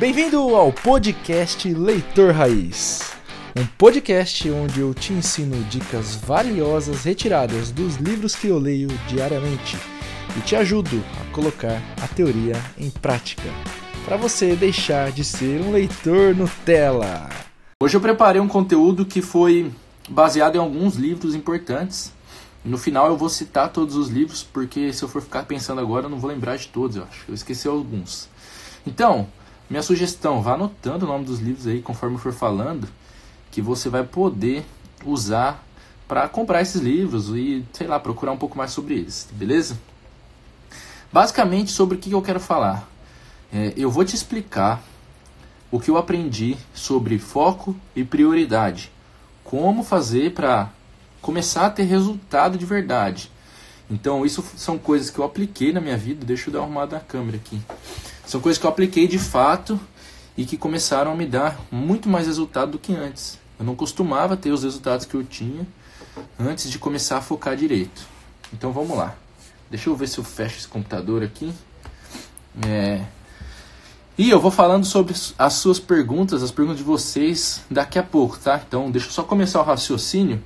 Bem-vindo ao podcast Leitor Raiz. Um podcast onde eu te ensino dicas valiosas retiradas dos livros que eu leio diariamente e te ajudo a colocar a teoria em prática, para você deixar de ser um leitor Nutella. Hoje eu preparei um conteúdo que foi baseado em alguns livros importantes. No final eu vou citar todos os livros, porque se eu for ficar pensando agora eu não vou lembrar de todos, eu acho. Eu esqueci alguns. Então, minha sugestão, vá anotando o nome dos livros aí conforme for falando, que você vai poder usar para comprar esses livros e, sei lá, procurar um pouco mais sobre eles, beleza? Basicamente, sobre o que eu quero falar. É, eu vou te explicar o que eu aprendi sobre foco e prioridade. Como fazer para começar a ter resultado de verdade. Então, isso são coisas que eu apliquei na minha vida. Deixa eu dar uma arrumada na câmera aqui. São coisas que eu apliquei de fato e que começaram a me dar muito mais resultado do que antes. Eu não costumava ter os resultados que eu tinha antes de começar a focar direito. Então vamos lá. Deixa eu ver se eu fecho esse computador aqui. É... E eu vou falando sobre as suas perguntas, as perguntas de vocês daqui a pouco, tá? Então deixa eu só começar o raciocínio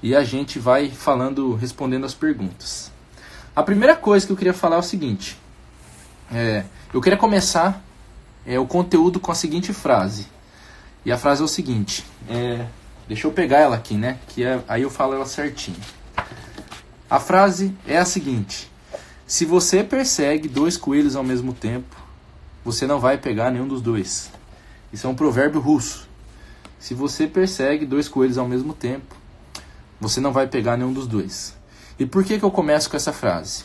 e a gente vai falando, respondendo as perguntas. A primeira coisa que eu queria falar é o seguinte: é, eu queria começar é, o conteúdo com a seguinte frase. E a frase é o seguinte: é, deixa eu pegar ela aqui, né? Que é, aí eu falo ela certinho. A frase é a seguinte: Se você persegue dois coelhos ao mesmo tempo, você não vai pegar nenhum dos dois. Isso é um provérbio russo. Se você persegue dois coelhos ao mesmo tempo, você não vai pegar nenhum dos dois. E por que, que eu começo com essa frase?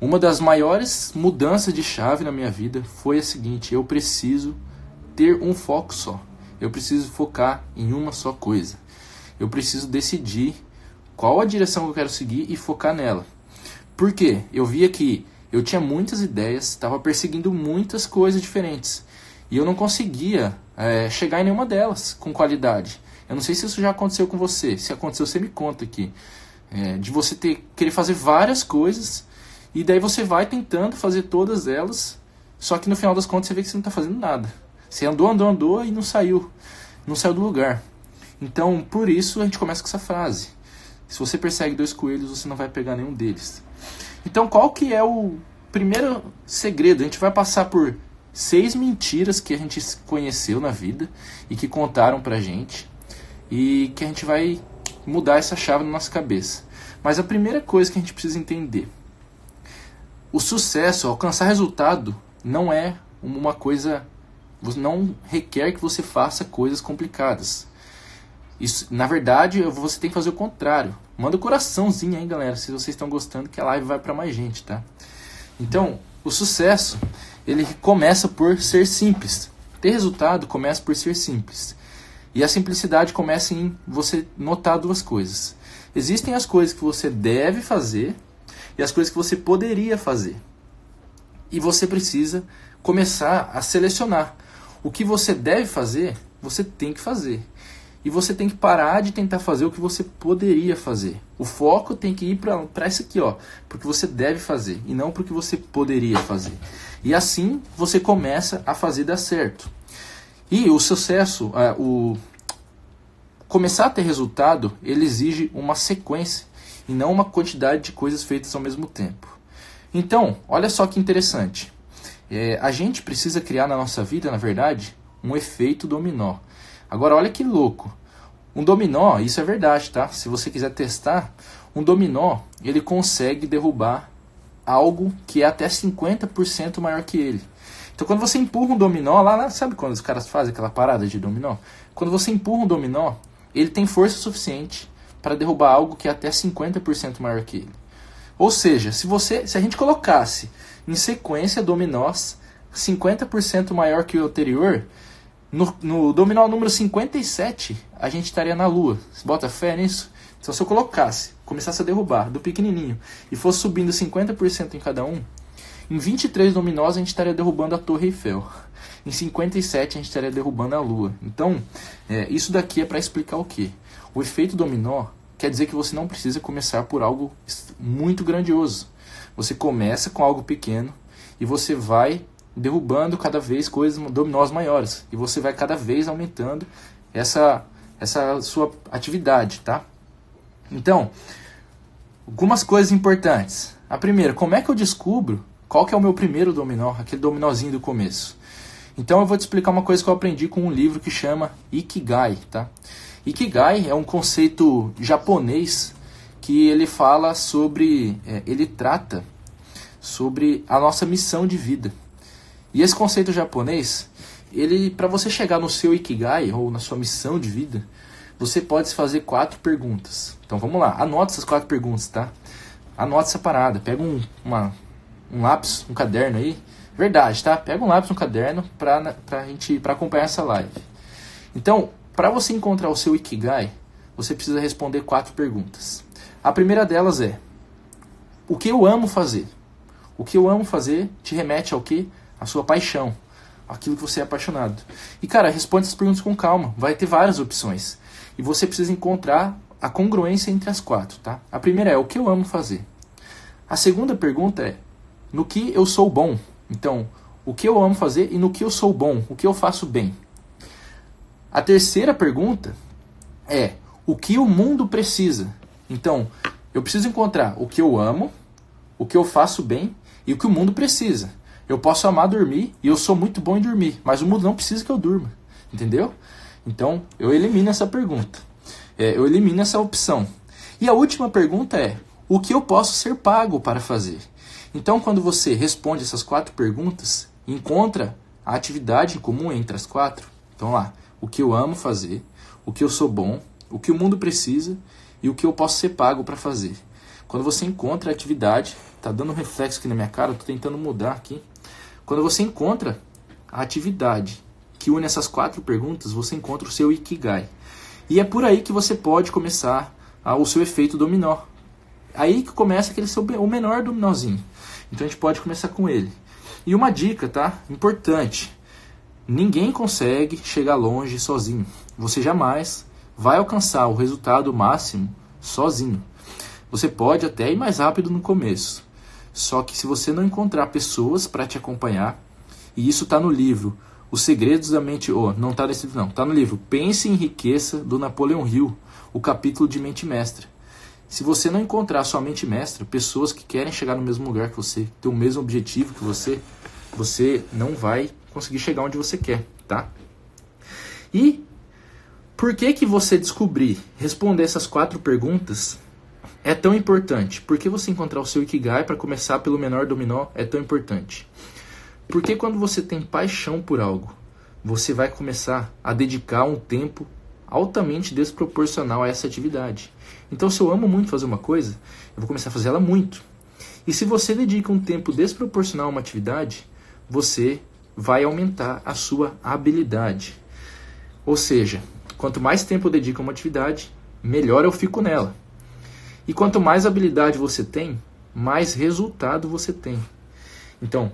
Uma das maiores mudanças de chave na minha vida foi a seguinte: eu preciso ter um foco só. Eu preciso focar em uma só coisa. Eu preciso decidir qual a direção que eu quero seguir e focar nela. Por quê? Eu via que eu tinha muitas ideias, estava perseguindo muitas coisas diferentes e eu não conseguia é, chegar em nenhuma delas com qualidade. Eu não sei se isso já aconteceu com você. Se aconteceu, você me conta aqui. É, de você ter querer fazer várias coisas e daí você vai tentando fazer todas elas, só que no final das contas você vê que você não está fazendo nada. Você andou, andou, andou e não saiu. Não saiu do lugar. Então, por isso a gente começa com essa frase. Se você persegue dois coelhos, você não vai pegar nenhum deles. Então, qual que é o primeiro segredo? A gente vai passar por seis mentiras que a gente conheceu na vida e que contaram pra gente e que a gente vai mudar essa chave na nossa cabeça. Mas a primeira coisa que a gente precisa entender o sucesso, alcançar resultado, não é uma coisa. Não requer que você faça coisas complicadas. Isso, na verdade, você tem que fazer o contrário. Manda o um coraçãozinho aí, galera, se vocês estão gostando, que a live vai para mais gente, tá? Então, o sucesso, ele começa por ser simples. Ter resultado começa por ser simples. E a simplicidade começa em você notar duas coisas. Existem as coisas que você deve fazer e as coisas que você poderia fazer. E você precisa começar a selecionar. O que você deve fazer, você tem que fazer. E você tem que parar de tentar fazer o que você poderia fazer. O foco tem que ir para isso aqui, ó, porque você deve fazer e não porque você poderia fazer. E assim você começa a fazer dar certo. E o sucesso, é, o começar a ter resultado, ele exige uma sequência e não uma quantidade de coisas feitas ao mesmo tempo. Então, olha só que interessante. É, a gente precisa criar na nossa vida, na verdade, um efeito dominó. Agora, olha que louco. Um dominó, isso é verdade, tá? Se você quiser testar, um dominó, ele consegue derrubar algo que é até 50% maior que ele. Então, quando você empurra um dominó, lá, lá, sabe quando os caras fazem aquela parada de dominó? Quando você empurra um dominó, ele tem força suficiente para derrubar algo que é até 50% maior que ele. Ou seja, se você, se a gente colocasse em sequência dominós 50% maior que o anterior, no, no dominó número 57, a gente estaria na Lua. Você bota fé nisso? Então, se eu colocasse, começasse a derrubar do pequenininho e fosse subindo 50% em cada um, em 23 dominós a gente estaria derrubando a Torre Eiffel. Em 57 a gente estaria derrubando a Lua. Então, é, isso daqui é para explicar o quê? O efeito dominó quer dizer que você não precisa começar por algo muito grandioso. Você começa com algo pequeno e você vai derrubando cada vez coisas dominós maiores e você vai cada vez aumentando essa essa sua atividade, tá? Então, algumas coisas importantes. A primeira, como é que eu descubro qual que é o meu primeiro dominó, aquele dominózinho do começo? Então eu vou te explicar uma coisa que eu aprendi com um livro que chama Ikigai, tá? Ikigai é um conceito japonês que ele fala sobre, é, ele trata sobre a nossa missão de vida. E esse conceito japonês, ele para você chegar no seu ikigai ou na sua missão de vida, você pode se fazer quatro perguntas. Então vamos lá, anota essas quatro perguntas, tá? Anota essa parada, pega um, uma, um lápis, um caderno aí. Verdade, tá? Pega um lápis, um caderno pra, pra gente para acompanhar essa live. Então, para você encontrar o seu ikigai, você precisa responder quatro perguntas. A primeira delas é: o que eu amo fazer? O que eu amo fazer te remete ao que? A sua paixão, aquilo que você é apaixonado. E cara, responde essas perguntas com calma. Vai ter várias opções. E você precisa encontrar a congruência entre as quatro, tá? A primeira é o que eu amo fazer. A segunda pergunta é no que eu sou bom. Então, o que eu amo fazer e no que eu sou bom, o que eu faço bem. A terceira pergunta é o que o mundo precisa. Então, eu preciso encontrar o que eu amo, o que eu faço bem e o que o mundo precisa. Eu posso amar dormir e eu sou muito bom em dormir, mas o mundo não precisa que eu durma. Entendeu? Então, eu elimino essa pergunta. É, eu elimino essa opção. E a última pergunta é: o que eu posso ser pago para fazer? Então, quando você responde essas quatro perguntas, encontra a atividade em comum entre as quatro. Então, lá, o que eu amo fazer, o que eu sou bom, o que o mundo precisa e o que eu posso ser pago para fazer. Quando você encontra a atividade, tá dando um reflexo aqui na minha cara, tô tentando mudar aqui. Quando você encontra a atividade que une essas quatro perguntas, você encontra o seu Ikigai. E é por aí que você pode começar o seu efeito dominó. Aí que começa aquele seu, o menor dominózinho. Então a gente pode começar com ele. E uma dica, tá? Importante. Ninguém consegue chegar longe sozinho. Você jamais vai alcançar o resultado máximo sozinho. Você pode até ir mais rápido no começo. Só que se você não encontrar pessoas para te acompanhar, e isso está no livro Os Segredos da Mente, oh, não está nesse livro não, está no livro Pense em Riqueza do Napoleão Hill, o capítulo de Mente Mestra. Se você não encontrar sua mente mestra, pessoas que querem chegar no mesmo lugar que você, ter o mesmo objetivo que você, você não vai conseguir chegar onde você quer, tá? E por que que você descobrir, responder essas quatro perguntas é tão importante? Por que você encontrar o seu Ikigai para começar pelo menor dominó é tão importante? Porque quando você tem paixão por algo, você vai começar a dedicar um tempo altamente desproporcional a essa atividade. Então, se eu amo muito fazer uma coisa, eu vou começar a fazer ela muito. E se você dedica um tempo desproporcional a uma atividade, você vai aumentar a sua habilidade. Ou seja, quanto mais tempo eu dedico a uma atividade, melhor eu fico nela. E quanto mais habilidade você tem, mais resultado você tem. Então,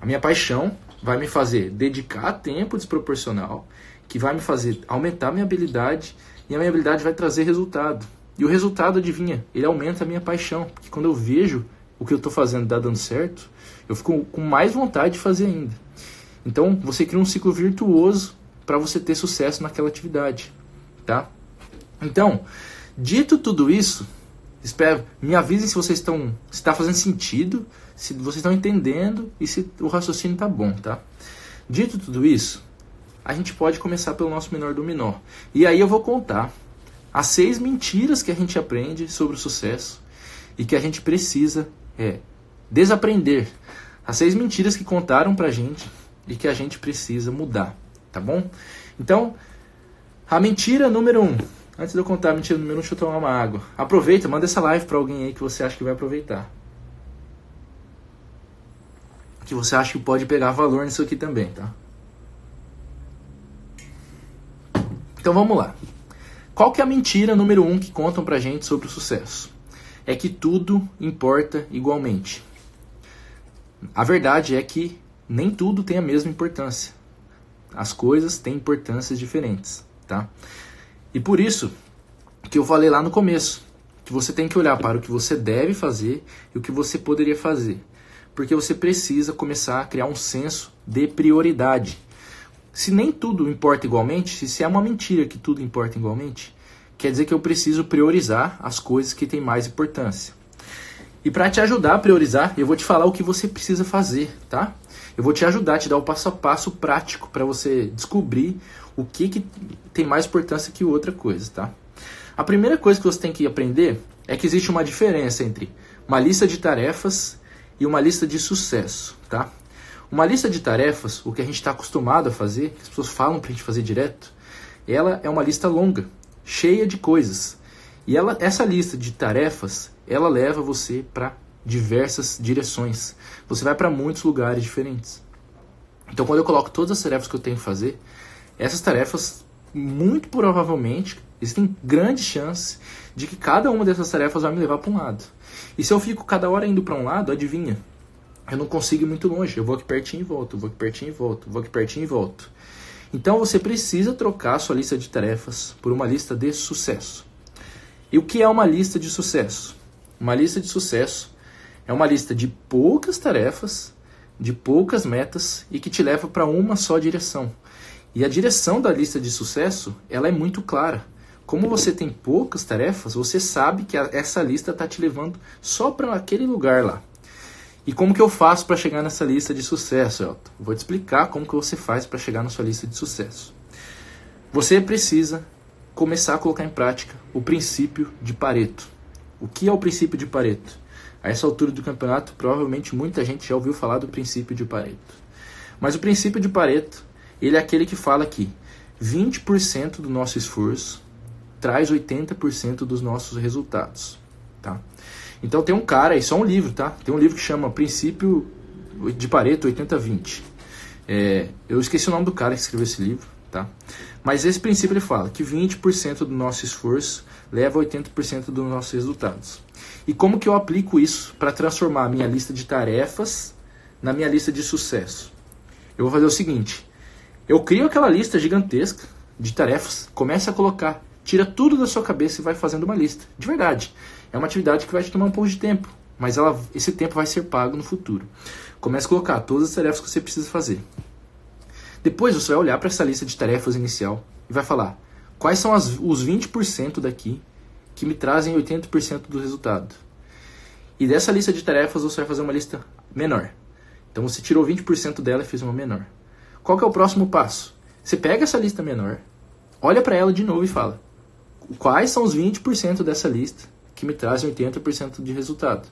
a minha paixão vai me fazer dedicar tempo desproporcional, que vai me fazer aumentar minha habilidade, e a minha habilidade vai trazer resultado. E o resultado, adivinha, ele aumenta a minha paixão, porque quando eu vejo o que eu estou fazendo dá dando certo, eu fico com mais vontade de fazer ainda. Então, você cria um ciclo virtuoso para você ter sucesso naquela atividade, tá? Então, dito tudo isso, espero, me avisem se vocês estão, se está fazendo sentido, se vocês estão entendendo e se o raciocínio está bom, tá? Dito tudo isso, a gente pode começar pelo nosso menor dominó. E aí eu vou contar as seis mentiras que a gente aprende sobre o sucesso e que a gente precisa é, desaprender. As seis mentiras que contaram pra gente e que a gente precisa mudar, tá bom? Então, a mentira número um. Antes de eu contar a mentira número um, deixa eu tomar uma água. Aproveita, manda essa live pra alguém aí que você acha que vai aproveitar. Que você acha que pode pegar valor nisso aqui também, tá? Então vamos lá. Qual que é a mentira número um que contam pra gente sobre o sucesso? É que tudo importa igualmente. A verdade é que nem tudo tem a mesma importância. As coisas têm importâncias diferentes, tá? E por isso que eu falei lá no começo, que você tem que olhar para o que você deve fazer e o que você poderia fazer. Porque você precisa começar a criar um senso de prioridade. Se nem tudo importa igualmente, se é uma mentira que tudo importa igualmente, quer dizer que eu preciso priorizar as coisas que têm mais importância. E para te ajudar a priorizar, eu vou te falar o que você precisa fazer, tá? Eu vou te ajudar te dar o passo a passo prático para você descobrir o que, que tem mais importância que outra coisa, tá? A primeira coisa que você tem que aprender é que existe uma diferença entre uma lista de tarefas e uma lista de sucesso, tá? Uma lista de tarefas, o que a gente está acostumado a fazer, que as pessoas falam para a gente fazer direto, ela é uma lista longa, cheia de coisas. E ela, essa lista de tarefas, ela leva você para diversas direções. Você vai para muitos lugares diferentes. Então, quando eu coloco todas as tarefas que eu tenho que fazer, essas tarefas, muito provavelmente, existem grandes chances de que cada uma dessas tarefas vai me levar para um lado. E se eu fico cada hora indo para um lado, adivinha? Eu não consigo ir muito longe. Eu vou aqui pertinho e volto, vou aqui pertinho e volto, vou aqui pertinho e volto. Então você precisa trocar sua lista de tarefas por uma lista de sucesso. E o que é uma lista de sucesso? Uma lista de sucesso é uma lista de poucas tarefas, de poucas metas e que te leva para uma só direção. E a direção da lista de sucesso, ela é muito clara. Como você tem poucas tarefas, você sabe que essa lista está te levando só para aquele lugar lá. E como que eu faço para chegar nessa lista de sucesso, Elton? Vou te explicar como que você faz para chegar na sua lista de sucesso. Você precisa começar a colocar em prática o princípio de Pareto. O que é o princípio de Pareto? A essa altura do campeonato, provavelmente muita gente já ouviu falar do princípio de Pareto. Mas o princípio de Pareto, ele é aquele que fala que 20% do nosso esforço traz 80% dos nossos resultados, tá? Então tem um cara, isso é um livro, tá? Tem um livro que chama Princípio de Pareto 80-20. É, eu esqueci o nome do cara que escreveu esse livro, tá? Mas esse princípio ele fala que 20% do nosso esforço leva 80% dos nossos resultados. E como que eu aplico isso para transformar a minha lista de tarefas na minha lista de sucesso? Eu vou fazer o seguinte: eu crio aquela lista gigantesca de tarefas, comece a colocar, tira tudo da sua cabeça e vai fazendo uma lista. De verdade. É uma atividade que vai te tomar um pouco de tempo, mas ela, esse tempo vai ser pago no futuro. Comece a colocar todas as tarefas que você precisa fazer. Depois você vai olhar para essa lista de tarefas inicial e vai falar quais são as, os 20% daqui que me trazem 80% do resultado. E dessa lista de tarefas você vai fazer uma lista menor. Então você tirou 20% dela e fez uma menor. Qual é o próximo passo? Você pega essa lista menor, olha para ela de novo e fala: quais são os 20% dessa lista que me trazem 80% de resultado?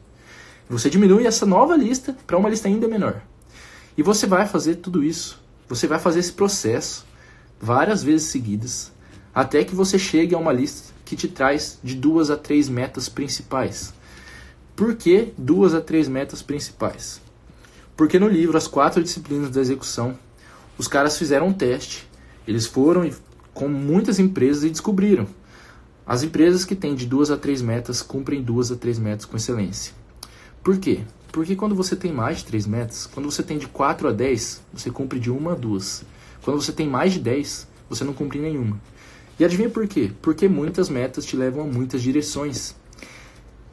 Você diminui essa nova lista para uma lista ainda menor. E você vai fazer tudo isso você vai fazer esse processo várias vezes seguidas até que você chegue a uma lista que te traz de duas a três metas principais. Por que duas a três metas principais? Porque no livro As Quatro Disciplinas da Execução, os caras fizeram um teste. Eles foram com muitas empresas e descobriram. As empresas que têm de duas a três metas cumprem duas a três metas com excelência. Por quê? Porque quando você tem mais de 3 metas, quando você tem de 4 a 10, você cumpre de 1 a 2. Quando você tem mais de 10, você não cumpre nenhuma. E adivinha por quê? Porque muitas metas te levam a muitas direções.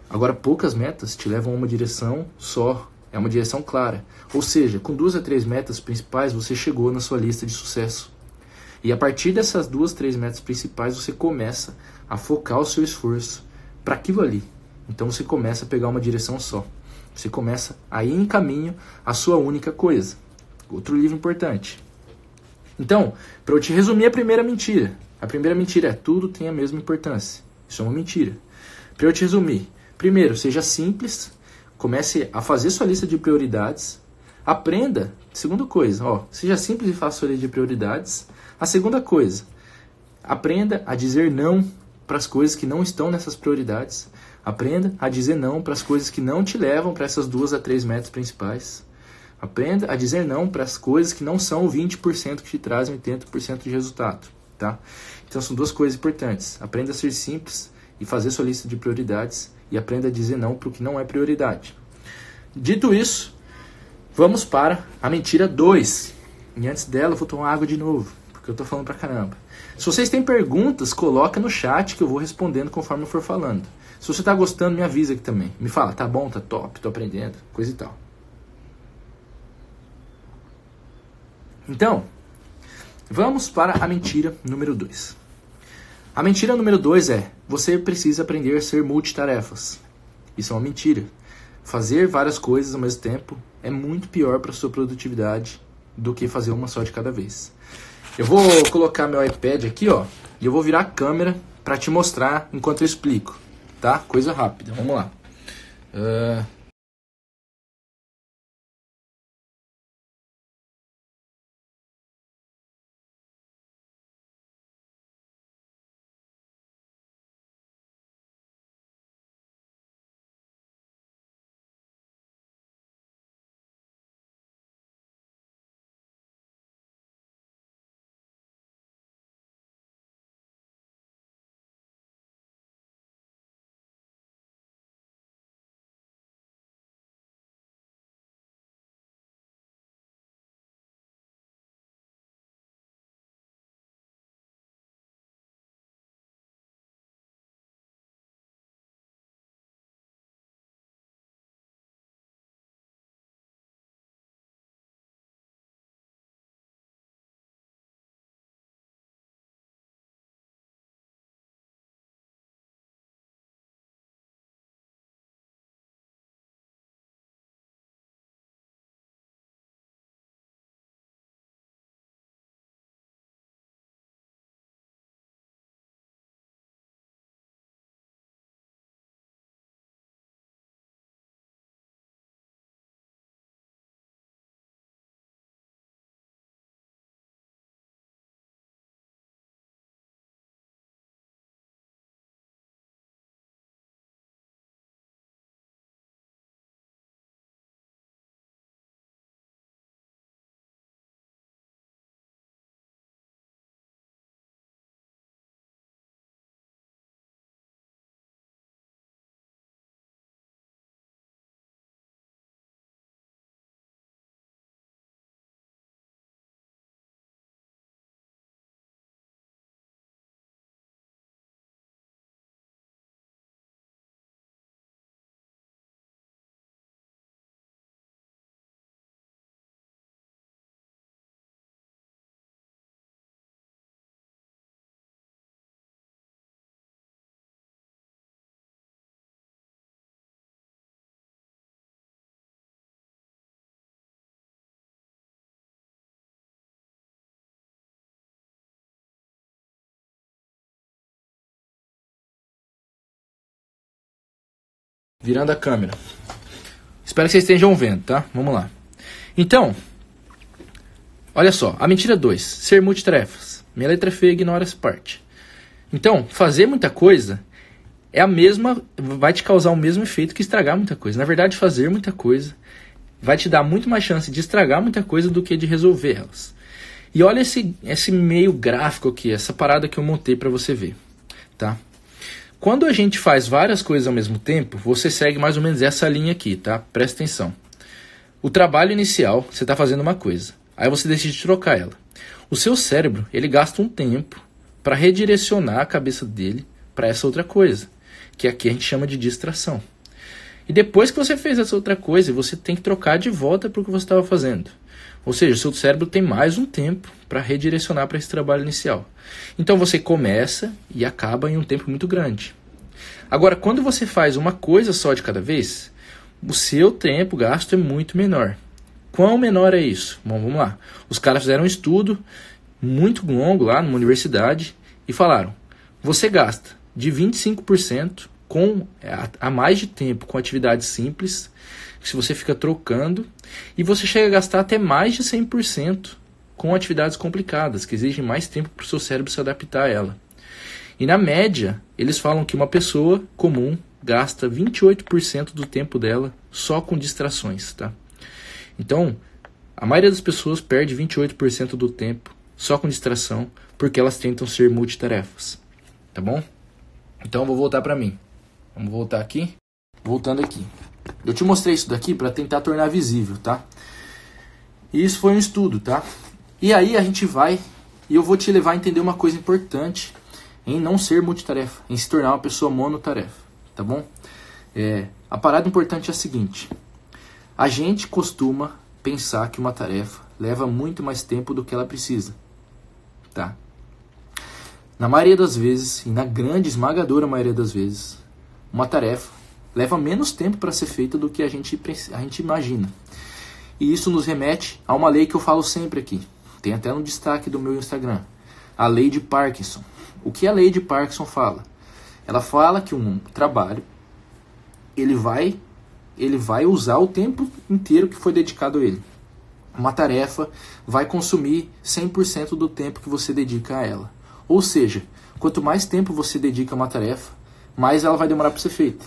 Agora, poucas metas te levam a uma direção só. É uma direção clara. Ou seja, com duas a três metas principais, você chegou na sua lista de sucesso. E a partir dessas duas, três metas principais, você começa a focar o seu esforço para aquilo ali. Então você começa a pegar uma direção só. Você começa a ir em caminho à sua única coisa. Outro livro importante. Então, para eu te resumir a primeira mentira. A primeira mentira é tudo tem a mesma importância. Isso é uma mentira. Para eu te resumir, primeiro, seja simples, comece a fazer sua lista de prioridades, aprenda, segunda coisa, ó, seja simples e faça sua lista de prioridades. A segunda coisa, aprenda a dizer não para as coisas que não estão nessas prioridades. Aprenda a dizer não para as coisas que não te levam para essas duas a três metas principais. Aprenda a dizer não para as coisas que não são o 20% que te trazem 80% de resultado, tá? Então são duas coisas importantes. Aprenda a ser simples e fazer sua lista de prioridades e aprenda a dizer não para o que não é prioridade. Dito isso, vamos para a mentira 2. E antes dela, eu vou tomar água de novo, porque eu estou falando pra caramba. Se vocês têm perguntas, coloca no chat que eu vou respondendo conforme eu for falando. Se você está gostando, me avisa aqui também. Me fala, tá bom, tá top, tô aprendendo, coisa e tal. Então, vamos para a mentira número 2. A mentira número 2 é: você precisa aprender a ser multitarefas. Isso é uma mentira. Fazer várias coisas ao mesmo tempo é muito pior para sua produtividade do que fazer uma só de cada vez. Eu vou colocar meu iPad aqui, ó, e eu vou virar a câmera para te mostrar enquanto eu explico, tá? Coisa rápida. Vamos lá. Uh, virando a câmera. Espero que vocês estejam vendo, tá? Vamos lá. Então, olha só, a mentira 2, ser multitarefas. Minha letra é feia, ignora essa parte. Então, fazer muita coisa é a mesma, vai te causar o mesmo efeito que estragar muita coisa. Na verdade, fazer muita coisa vai te dar muito mais chance de estragar muita coisa do que de resolver elas. E olha esse, esse meio gráfico aqui, essa parada que eu montei para você ver, tá? Quando a gente faz várias coisas ao mesmo tempo, você segue mais ou menos essa linha aqui, tá? Presta atenção. O trabalho inicial, você está fazendo uma coisa. Aí você decide trocar ela. O seu cérebro, ele gasta um tempo para redirecionar a cabeça dele para essa outra coisa, que aqui a gente chama de distração. E depois que você fez essa outra coisa, você tem que trocar de volta para o que você estava fazendo. Ou seja, seu cérebro tem mais um tempo para redirecionar para esse trabalho inicial. Então você começa e acaba em um tempo muito grande. Agora, quando você faz uma coisa só de cada vez, o seu tempo gasto é muito menor. Quão menor é isso? Bom, vamos lá. Os caras fizeram um estudo muito longo lá numa universidade e falaram: você gasta de 25% com a mais de tempo com atividades simples se você fica trocando, e você chega a gastar até mais de 100% com atividades complicadas, que exigem mais tempo para o seu cérebro se adaptar a ela. E na média, eles falam que uma pessoa comum gasta 28% do tempo dela só com distrações, tá? Então, a maioria das pessoas perde 28% do tempo só com distração, porque elas tentam ser multitarefas, tá bom? Então, vou voltar para mim. Vamos voltar aqui. Voltando aqui. Eu te mostrei isso daqui para tentar tornar visível, tá? E isso foi um estudo, tá? E aí a gente vai e eu vou te levar a entender uma coisa importante em não ser multitarefa, em se tornar uma pessoa monotarefa, tá bom? É, a parada importante é a seguinte: a gente costuma pensar que uma tarefa leva muito mais tempo do que ela precisa, tá? Na maioria das vezes, e na grande esmagadora maioria das vezes, uma tarefa leva menos tempo para ser feita do que a gente, a gente imagina. E isso nos remete a uma lei que eu falo sempre aqui. Tem até no destaque do meu Instagram. A lei de Parkinson. O que a lei de Parkinson fala? Ela fala que um trabalho ele vai ele vai usar o tempo inteiro que foi dedicado a ele. Uma tarefa vai consumir 100% do tempo que você dedica a ela. Ou seja, quanto mais tempo você dedica a uma tarefa, mais ela vai demorar para ser feita.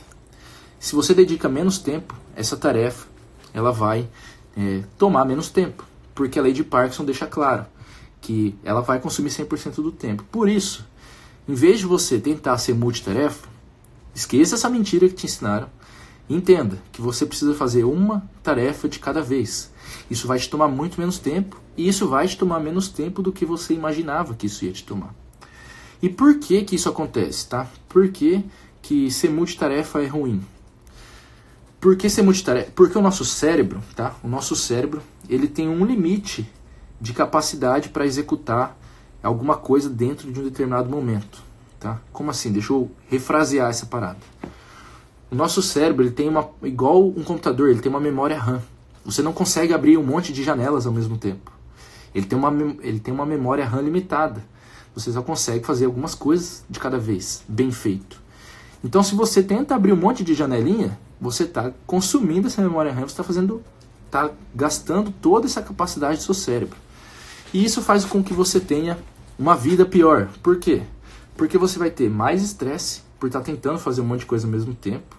Se você dedica menos tempo, essa tarefa ela vai é, tomar menos tempo, porque a lei de Parkinson deixa claro que ela vai consumir 100% do tempo. Por isso, em vez de você tentar ser multitarefa, esqueça essa mentira que te ensinaram. Entenda que você precisa fazer uma tarefa de cada vez. Isso vai te tomar muito menos tempo e isso vai te tomar menos tempo do que você imaginava que isso ia te tomar. E por que que isso acontece, tá? Por que, que ser multitarefa é ruim? Por que ser multitarefa? Porque o nosso cérebro, tá? O nosso cérebro, ele tem um limite de capacidade para executar alguma coisa dentro de um determinado momento, tá? Como assim? Deixa eu refrasear essa parada. O nosso cérebro, ele tem uma igual um computador, ele tem uma memória RAM. Você não consegue abrir um monte de janelas ao mesmo tempo. Ele tem uma, ele tem uma memória RAM limitada. Você só consegue fazer algumas coisas de cada vez, bem feito. Então, se você tenta abrir um monte de janelinha, você está consumindo essa memória RAM, você está fazendo, está gastando toda essa capacidade do seu cérebro. E isso faz com que você tenha uma vida pior. Por quê? Porque você vai ter mais estresse por estar tá tentando fazer um monte de coisa ao mesmo tempo,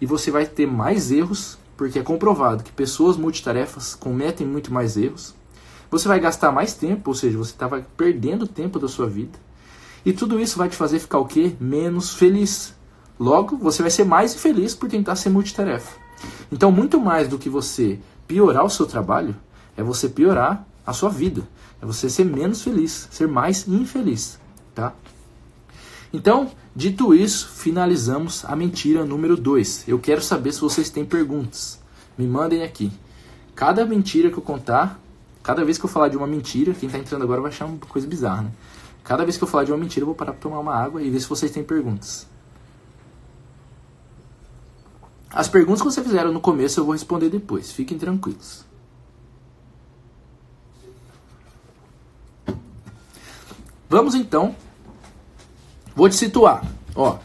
e você vai ter mais erros, porque é comprovado que pessoas multitarefas cometem muito mais erros. Você vai gastar mais tempo, ou seja, você estava perdendo tempo da sua vida. E tudo isso vai te fazer ficar o quê? Menos feliz. Logo, você vai ser mais infeliz por tentar ser multitarefa. Então, muito mais do que você piorar o seu trabalho, é você piorar a sua vida. É você ser menos feliz, ser mais infeliz, tá? Então, dito isso, finalizamos a mentira número 2. Eu quero saber se vocês têm perguntas. Me mandem aqui. Cada mentira que eu contar, cada vez que eu falar de uma mentira, quem está entrando agora vai achar uma coisa bizarra, né? Cada vez que eu falar de uma mentira, eu vou parar para tomar uma água e ver se vocês têm perguntas. As perguntas que vocês fizeram no começo eu vou responder depois. Fiquem tranquilos. Vamos então Vou te situar. Ó,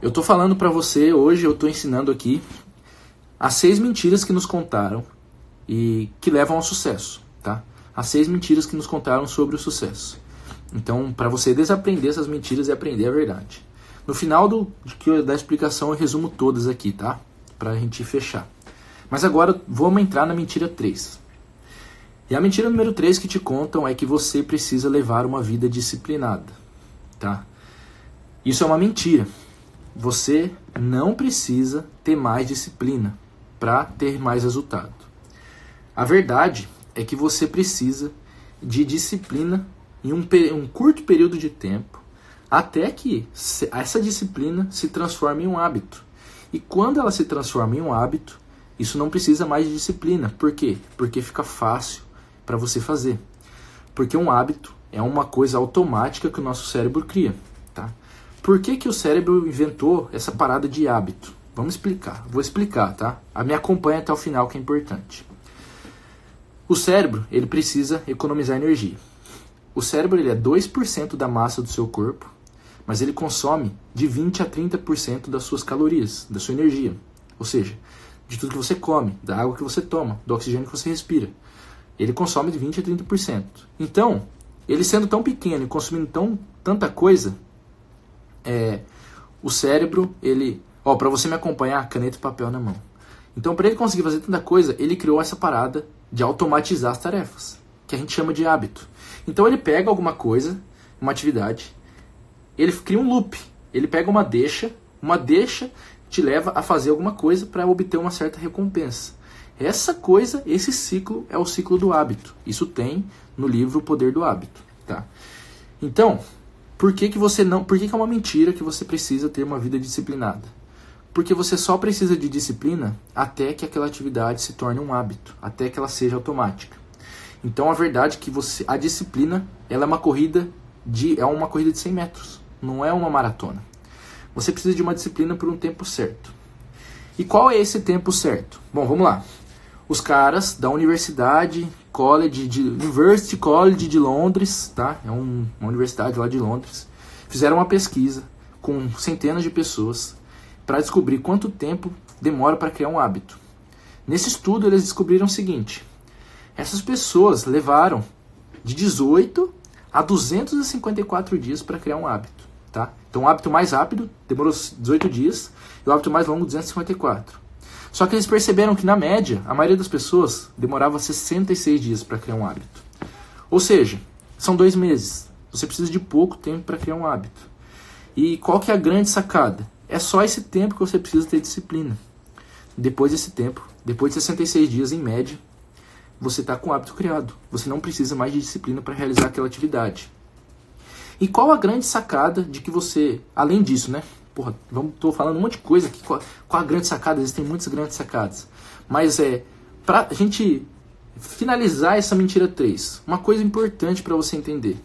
eu tô falando para você hoje, eu tô ensinando aqui as seis mentiras que nos contaram e que levam ao sucesso, tá? As seis mentiras que nos contaram sobre o sucesso. Então, para você desaprender essas mentiras e aprender a verdade. No final do, da explicação eu resumo todas aqui, tá? Pra gente fechar. Mas agora vamos entrar na mentira 3. E a mentira número 3 que te contam é que você precisa levar uma vida disciplinada, tá? Isso é uma mentira. Você não precisa ter mais disciplina para ter mais resultado. A verdade é que você precisa de disciplina em um, um curto período de tempo até que essa disciplina se transforme em um hábito. E quando ela se transforma em um hábito, isso não precisa mais de disciplina. Por quê? Porque fica fácil para você fazer. Porque um hábito é uma coisa automática que o nosso cérebro cria. Por que, que o cérebro inventou essa parada de hábito? Vamos explicar. Vou explicar, tá? A me acompanha até o final que é importante. O cérebro, ele precisa economizar energia. O cérebro ele é 2% da massa do seu corpo, mas ele consome de 20 a 30% das suas calorias, da sua energia. Ou seja, de tudo que você come, da água que você toma, do oxigênio que você respira. Ele consome de 20 a 30%. Então, ele sendo tão pequeno e consumindo tão, tanta coisa, é, o cérebro, ele. Ó, para você me acompanhar, caneta e papel na mão. Então, para ele conseguir fazer tanta coisa, ele criou essa parada de automatizar as tarefas, que a gente chama de hábito. Então, ele pega alguma coisa, uma atividade, ele cria um loop. Ele pega uma deixa, uma deixa te leva a fazer alguma coisa para obter uma certa recompensa. Essa coisa, esse ciclo é o ciclo do hábito. Isso tem no livro O Poder do Hábito, tá? Então, por que, que você não. Por que, que é uma mentira que você precisa ter uma vida disciplinada? Porque você só precisa de disciplina até que aquela atividade se torne um hábito, até que ela seja automática. Então a verdade é que você, a disciplina ela é uma corrida de é uma corrida de 100 metros, não é uma maratona. Você precisa de uma disciplina por um tempo certo. E qual é esse tempo certo? Bom, vamos lá. Os caras da Universidade College de University College de Londres, tá? É um, uma universidade lá de Londres. Fizeram uma pesquisa com centenas de pessoas para descobrir quanto tempo demora para criar um hábito. Nesse estudo eles descobriram o seguinte: essas pessoas levaram de 18 a 254 dias para criar um hábito, tá? Então o hábito mais rápido demorou 18 dias e o hábito mais longo 254. Só que eles perceberam que na média a maioria das pessoas demorava 66 dias para criar um hábito. Ou seja, são dois meses. Você precisa de pouco tempo para criar um hábito. E qual que é a grande sacada? É só esse tempo que você precisa ter disciplina. Depois desse tempo, depois de 66 dias em média, você está com o hábito criado. Você não precisa mais de disciplina para realizar aquela atividade. E qual a grande sacada de que você, além disso, né? Porra, vamos, tô falando um monte de coisa aqui. Qual, qual a grande sacada? Existem muitas grandes sacadas. Mas é, pra gente finalizar essa mentira 3, uma coisa importante para você entender.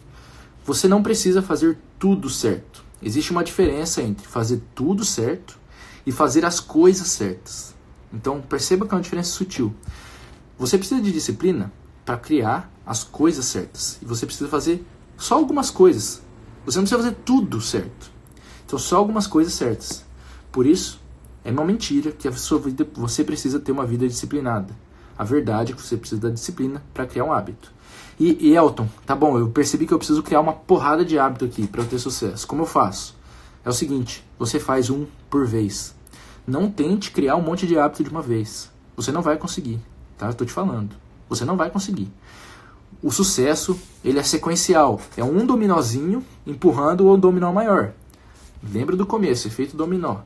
Você não precisa fazer tudo certo. Existe uma diferença entre fazer tudo certo e fazer as coisas certas. Então perceba que é uma diferença sutil. Você precisa de disciplina para criar as coisas certas. E você precisa fazer só algumas coisas. Você não precisa fazer tudo certo. Então, só algumas coisas certas. Por isso, é uma mentira que a sua vida, você precisa ter uma vida disciplinada. A verdade é que você precisa da disciplina para criar um hábito. E, e, Elton, tá bom, eu percebi que eu preciso criar uma porrada de hábito aqui para eu ter sucesso. Como eu faço? É o seguinte: você faz um por vez. Não tente criar um monte de hábito de uma vez. Você não vai conseguir tá? Estou te falando. Você não vai conseguir. O sucesso, ele é sequencial. É um dominozinho empurrando o dominó maior. Lembra do começo, efeito dominó.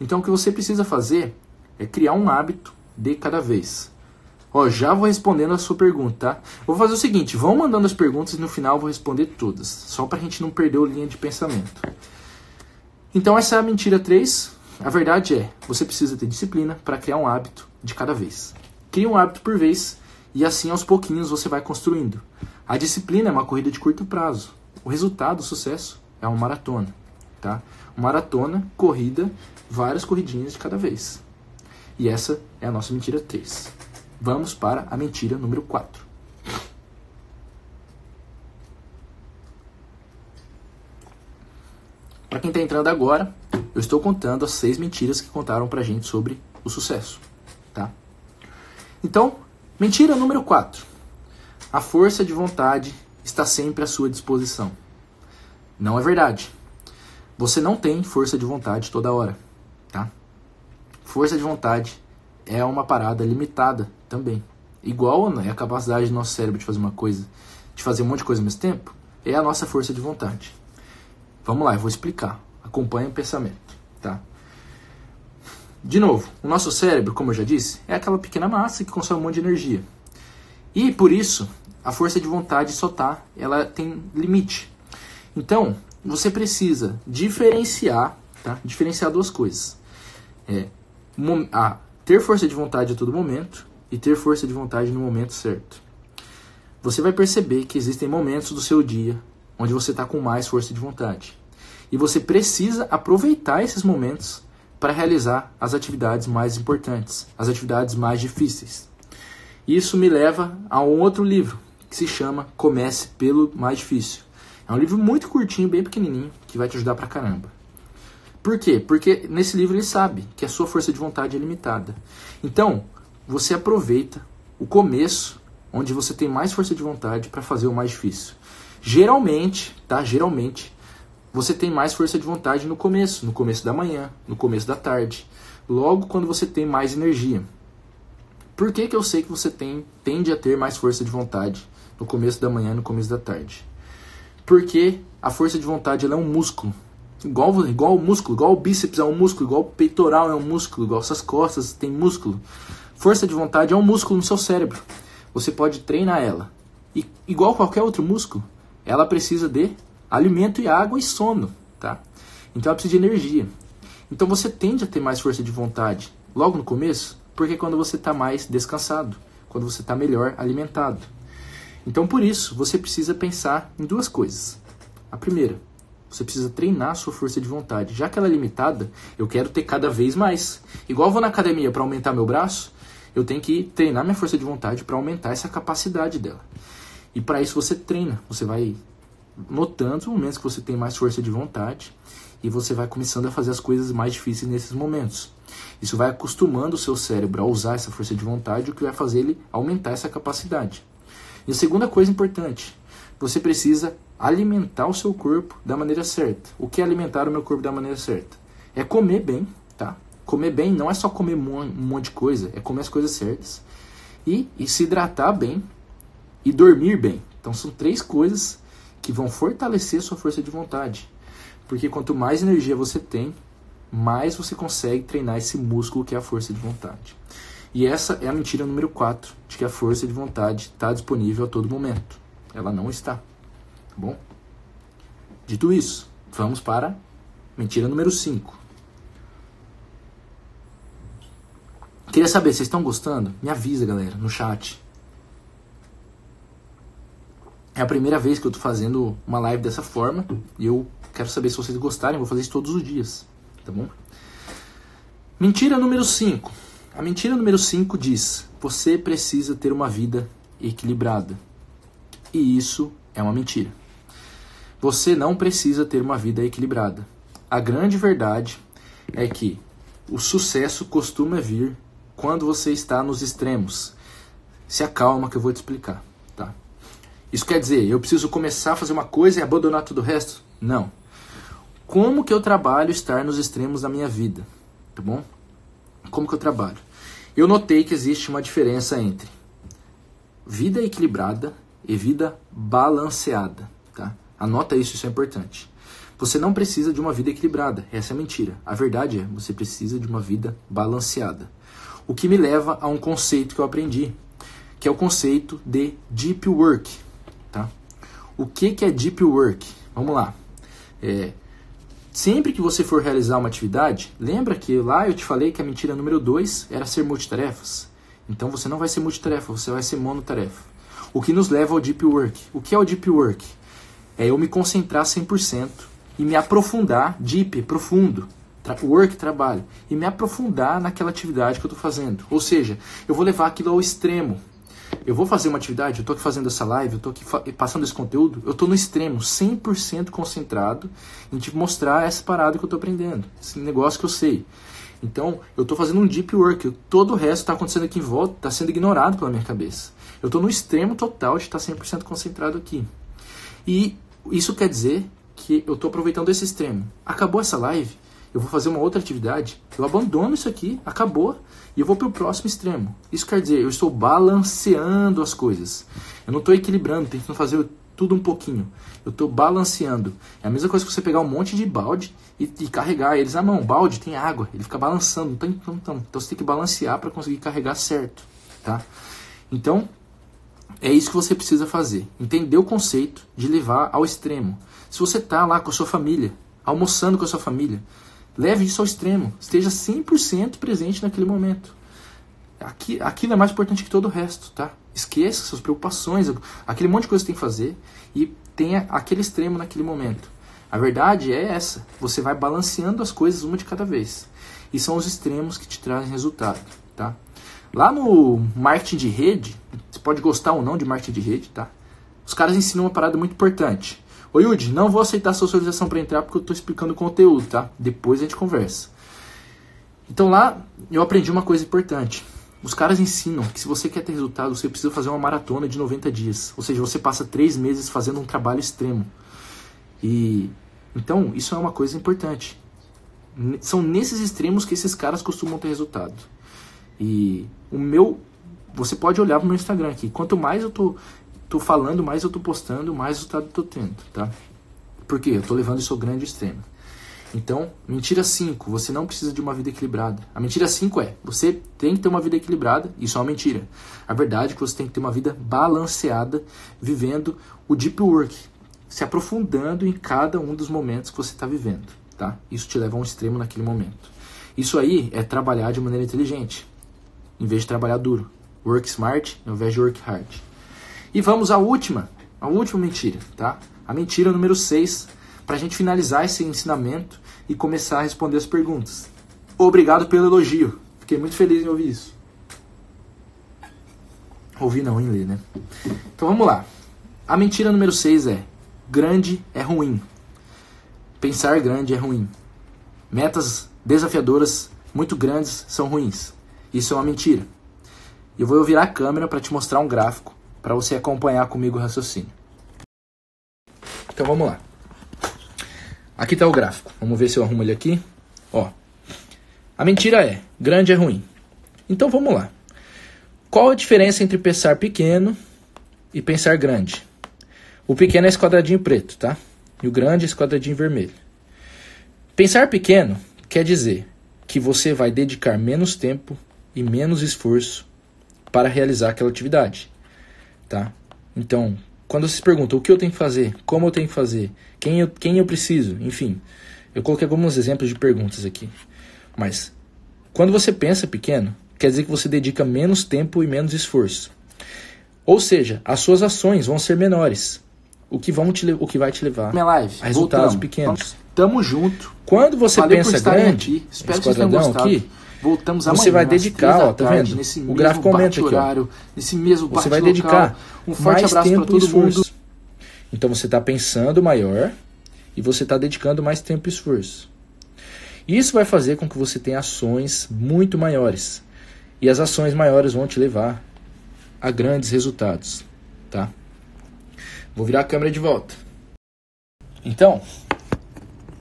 Então o que você precisa fazer é criar um hábito de cada vez. Ó, já vou respondendo a sua pergunta, tá? Vou fazer o seguinte, vão mandando as perguntas e no final eu vou responder todas, só pra gente não perder a linha de pensamento. Então essa é a mentira 3. A verdade é, você precisa ter disciplina para criar um hábito de cada vez. Cria um hábito por vez e assim aos pouquinhos você vai construindo. A disciplina é uma corrida de curto prazo. O resultado, o sucesso, é uma maratona. Tá? Maratona, corrida, várias corridinhas de cada vez. E essa é a nossa mentira 3. Vamos para a mentira número 4. Para quem está entrando agora, eu estou contando as seis mentiras que contaram para gente sobre o sucesso. Tá? Então, mentira número 4. A força de vontade está sempre à sua disposição. Não é verdade. Você não tem força de vontade toda hora, tá? Força de vontade é uma parada limitada também. Igual né, a capacidade do nosso cérebro de fazer uma coisa, de fazer um monte de coisa ao mesmo tempo, é a nossa força de vontade. Vamos lá, eu vou explicar. Acompanhe o pensamento, tá? De novo, o nosso cérebro, como eu já disse, é aquela pequena massa que consome um monte de energia. E por isso, a força de vontade só tá, ela tem limite. Então, você precisa diferenciar, tá? Diferenciar duas coisas. É, a, ter força de vontade a todo momento e ter força de vontade no momento certo. Você vai perceber que existem momentos do seu dia onde você está com mais força de vontade. E você precisa aproveitar esses momentos para realizar as atividades mais importantes, as atividades mais difíceis. Isso me leva a um outro livro que se chama Comece pelo Mais Difícil. É um livro muito curtinho, bem pequenininho, que vai te ajudar pra caramba. Por quê? Porque nesse livro ele sabe que a sua força de vontade é limitada. Então, você aproveita o começo, onde você tem mais força de vontade para fazer o mais difícil. Geralmente, tá? Geralmente, você tem mais força de vontade no começo, no começo da manhã, no começo da tarde, logo quando você tem mais energia. Por que, que eu sei que você tem, tende a ter mais força de vontade no começo da manhã, no começo da tarde? Porque a força de vontade ela é um músculo. Igual, igual o músculo, igual o bíceps é um músculo, igual o peitoral é um músculo, igual essas costas tem músculo. Força de vontade é um músculo no seu cérebro. Você pode treinar ela. E igual qualquer outro músculo, ela precisa de alimento e água e sono, tá? Então ela precisa de energia. Então você tende a ter mais força de vontade logo no começo, porque quando você está mais descansado, quando você está melhor alimentado. Então, por isso, você precisa pensar em duas coisas. A primeira, você precisa treinar a sua força de vontade. Já que ela é limitada, eu quero ter cada vez mais. Igual eu vou na academia para aumentar meu braço, eu tenho que treinar minha força de vontade para aumentar essa capacidade dela. E para isso você treina. Você vai notando os momentos que você tem mais força de vontade e você vai começando a fazer as coisas mais difíceis nesses momentos. Isso vai acostumando o seu cérebro a usar essa força de vontade, o que vai fazer ele aumentar essa capacidade. E a segunda coisa importante, você precisa alimentar o seu corpo da maneira certa. O que é alimentar o meu corpo da maneira certa? É comer bem, tá? Comer bem não é só comer um monte de coisa, é comer as coisas certas. E, e se hidratar bem e dormir bem. Então são três coisas que vão fortalecer sua força de vontade. Porque quanto mais energia você tem, mais você consegue treinar esse músculo que é a força de vontade. E essa é a mentira número 4, de que a força de vontade está disponível a todo momento. Ela não está. Tá bom? Dito isso, vamos para mentira número 5. Queria saber, vocês estão gostando? Me avisa, galera, no chat. É a primeira vez que eu tô fazendo uma live dessa forma e eu quero saber se vocês gostarem, vou fazer isso todos os dias, tá bom? Mentira número 5. A mentira número 5 diz: você precisa ter uma vida equilibrada. E isso é uma mentira. Você não precisa ter uma vida equilibrada. A grande verdade é que o sucesso costuma vir quando você está nos extremos. Se acalma que eu vou te explicar. Isso quer dizer, eu preciso começar a fazer uma coisa e abandonar tudo o resto? Não. Como que eu trabalho estar nos extremos da minha vida? Tá bom? Como que eu trabalho? Eu notei que existe uma diferença entre vida equilibrada e vida balanceada, tá? Anota isso, isso é importante. Você não precisa de uma vida equilibrada, essa é mentira. A verdade é, você precisa de uma vida balanceada. O que me leva a um conceito que eu aprendi, que é o conceito de deep work. O que, que é deep work? Vamos lá. É, sempre que você for realizar uma atividade, lembra que lá eu te falei que a mentira número 2 era ser multitarefas? Então você não vai ser multitarefa, você vai ser monotarefa. O que nos leva ao deep work. O que é o deep work? É eu me concentrar 100% e me aprofundar, deep, profundo, work, trabalho, e me aprofundar naquela atividade que eu estou fazendo. Ou seja, eu vou levar aquilo ao extremo eu vou fazer uma atividade, eu estou aqui fazendo essa live, eu estou aqui passando esse conteúdo, eu estou no extremo, 100% concentrado em te mostrar essa parada que eu estou aprendendo, esse negócio que eu sei. Então, eu estou fazendo um deep work, todo o resto está acontecendo aqui em volta, está sendo ignorado pela minha cabeça. Eu estou no extremo total de estar 100% concentrado aqui. E isso quer dizer que eu estou aproveitando esse extremo. Acabou essa live, eu vou fazer uma outra atividade, eu abandono isso aqui, acabou, e eu vou para o próximo extremo. Isso quer dizer, eu estou balanceando as coisas. Eu não estou equilibrando, tentando fazer tudo um pouquinho. Eu estou balanceando. É a mesma coisa que você pegar um monte de balde e, e carregar eles na mão. Balde tem água, ele fica balançando. Então, então, então, então você tem que balancear para conseguir carregar certo. Tá? Então, é isso que você precisa fazer. Entender o conceito de levar ao extremo. Se você está lá com a sua família, almoçando com a sua família, Leve isso ao extremo. Esteja 100% presente naquele momento. Aqui, aquilo é mais importante que todo o resto, tá? Esqueça suas preocupações, aquele monte de coisa que tem que fazer e tenha aquele extremo naquele momento. A verdade é essa. Você vai balanceando as coisas uma de cada vez. E são os extremos que te trazem resultado, tá? Lá no marketing de rede, você pode gostar ou não de marketing de rede, tá? Os caras ensinam uma parada muito importante. Ô Yudi, não vou aceitar sua solicitação para entrar porque eu estou explicando o conteúdo, tá? Depois a gente conversa. Então lá eu aprendi uma coisa importante. Os caras ensinam que se você quer ter resultado, você precisa fazer uma maratona de 90 dias. Ou seja, você passa três meses fazendo um trabalho extremo. E então isso é uma coisa importante. São nesses extremos que esses caras costumam ter resultado. E o meu, você pode olhar pro meu Instagram aqui. Quanto mais eu tô tô falando, mais eu tô postando, mais resultado eu tô tendo, tá? Por quê? Eu tô levando isso ao grande extremo. Então, mentira 5, você não precisa de uma vida equilibrada. A mentira 5 é, você tem que ter uma vida equilibrada, isso é uma mentira. A verdade é que você tem que ter uma vida balanceada, vivendo o deep work, se aprofundando em cada um dos momentos que você está vivendo, tá? Isso te leva a um extremo naquele momento. Isso aí é trabalhar de maneira inteligente, em vez de trabalhar duro. Work smart ao invés de work hard. E vamos à última, a última mentira, tá? A mentira número 6, para a gente finalizar esse ensinamento e começar a responder as perguntas. Obrigado pelo elogio. Fiquei muito feliz em ouvir isso. Ouvir não, em ler, né? Então vamos lá. A mentira número 6 é: grande é ruim. Pensar grande é ruim. Metas desafiadoras muito grandes são ruins. Isso é uma mentira. Eu vou virar a câmera para te mostrar um gráfico para você acompanhar comigo o raciocínio. Então vamos lá. Aqui está o gráfico. Vamos ver se eu arrumo ele aqui. Ó. A mentira é: grande é ruim. Então vamos lá. Qual a diferença entre pensar pequeno e pensar grande? O pequeno é esse quadradinho preto, tá? E o grande é esse quadradinho vermelho. Pensar pequeno quer dizer que você vai dedicar menos tempo e menos esforço para realizar aquela atividade, tá? Então, quando você se pergunta o que eu tenho que fazer, como eu tenho que fazer, quem eu, quem eu preciso, enfim, eu coloquei alguns exemplos de perguntas aqui. Mas, quando você pensa pequeno, quer dizer que você dedica menos tempo e menos esforço. Ou seja, as suas ações vão ser menores, o que, vão te, o que vai te levar Minha live. a resultados Voltamos. pequenos. Tamo junto. Quando você Valeu pensa grande, aqui. Espero que vocês tenham gostado. aqui, Voltamos você amanhã. vai às dedicar, ó, tá tarde, vendo? Nesse O gráfico aumenta aqui, ó. Nesse mesmo você vai dedicar Um forte mais abraço para e todo mundo. esforço. Então você está pensando maior e você está dedicando mais tempo e esforço. Isso vai fazer com que você tenha ações muito maiores. E as ações maiores vão te levar a grandes resultados, tá? Vou virar a câmera de volta. Então,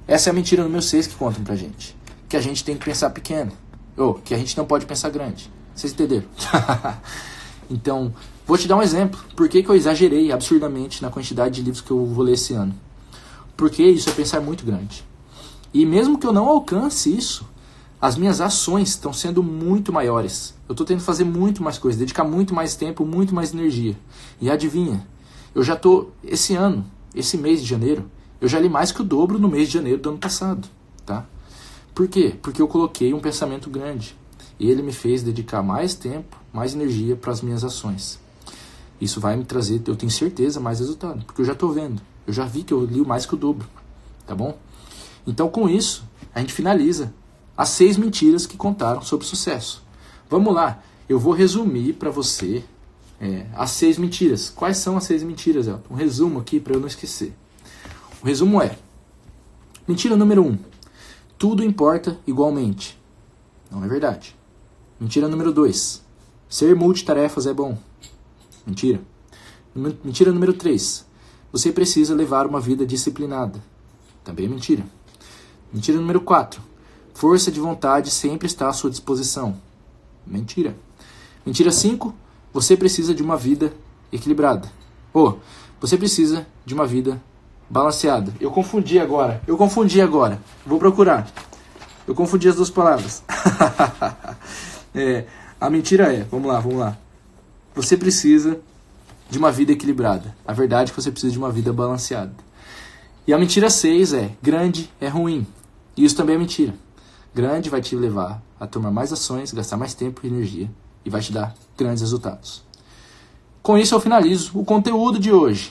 essa é a mentira número 6 que contam pra gente. Que a gente tem que pensar pequeno. Ou que a gente não pode pensar grande. Vocês entenderam? então, vou te dar um exemplo. Por que, que eu exagerei absurdamente na quantidade de livros que eu vou ler esse ano? Porque isso é pensar muito grande. E mesmo que eu não alcance isso, as minhas ações estão sendo muito maiores. Eu estou tendo que fazer muito mais coisas, dedicar muito mais tempo, muito mais energia. E adivinha? Eu já estou, esse ano, esse mês de janeiro, eu já li mais que o dobro no mês de janeiro do ano passado, tá? Por quê? Porque eu coloquei um pensamento grande. E ele me fez dedicar mais tempo, mais energia para as minhas ações. Isso vai me trazer, eu tenho certeza, mais resultado. Porque eu já estou vendo. Eu já vi que eu li mais que o dobro. Tá bom? Então, com isso, a gente finaliza as seis mentiras que contaram sobre sucesso. Vamos lá. Eu vou resumir para você é, as seis mentiras. Quais são as seis mentiras, Elton? Um resumo aqui para eu não esquecer. O resumo é: mentira número um, tudo importa igualmente. Não é verdade. Mentira número dois, ser multitarefas é bom. Mentira. Mentira número três, você precisa levar uma vida disciplinada. Também é mentira. Mentira número quatro, força de vontade sempre está à sua disposição. Mentira. Mentira 5. Você precisa de uma vida equilibrada. Ou você precisa de uma vida balanceada. Eu confundi agora. Eu confundi agora. Vou procurar. Eu confundi as duas palavras. é, a mentira é, vamos lá, vamos lá. Você precisa de uma vida equilibrada. A verdade é que você precisa de uma vida balanceada. E a mentira 6 é, grande é ruim. E isso também é mentira. Grande vai te levar a tomar mais ações, gastar mais tempo e energia e vai te dar grandes resultados. Com isso eu finalizo o conteúdo de hoje.